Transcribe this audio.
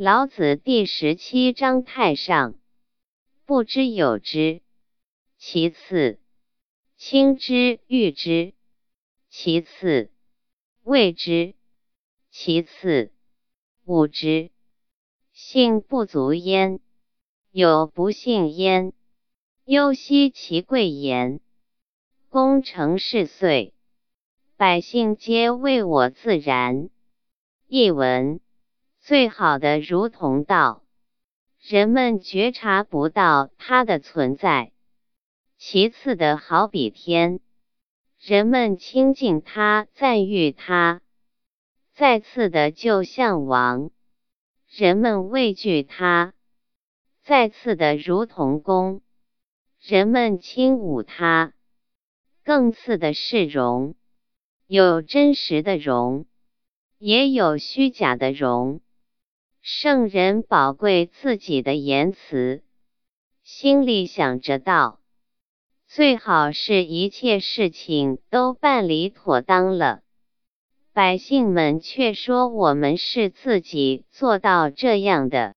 老子第十七章太上，不知有之。其次，亲之誉之；其次，畏之；其次，侮之。信不足焉，有不信焉。忧惜其贵言。功成事遂，百姓皆为我自然。译文：最好的如同道，人们觉察不到它的存在；其次的好比天，人们亲近它、赞誉它；再次的就像王，人们畏惧它；再次的如同弓，人们轻侮它。更次的是容，有真实的容，也有虚假的容。圣人宝贵自己的言辞，心里想着道，最好是一切事情都办理妥当了。百姓们却说我们是自己做到这样的。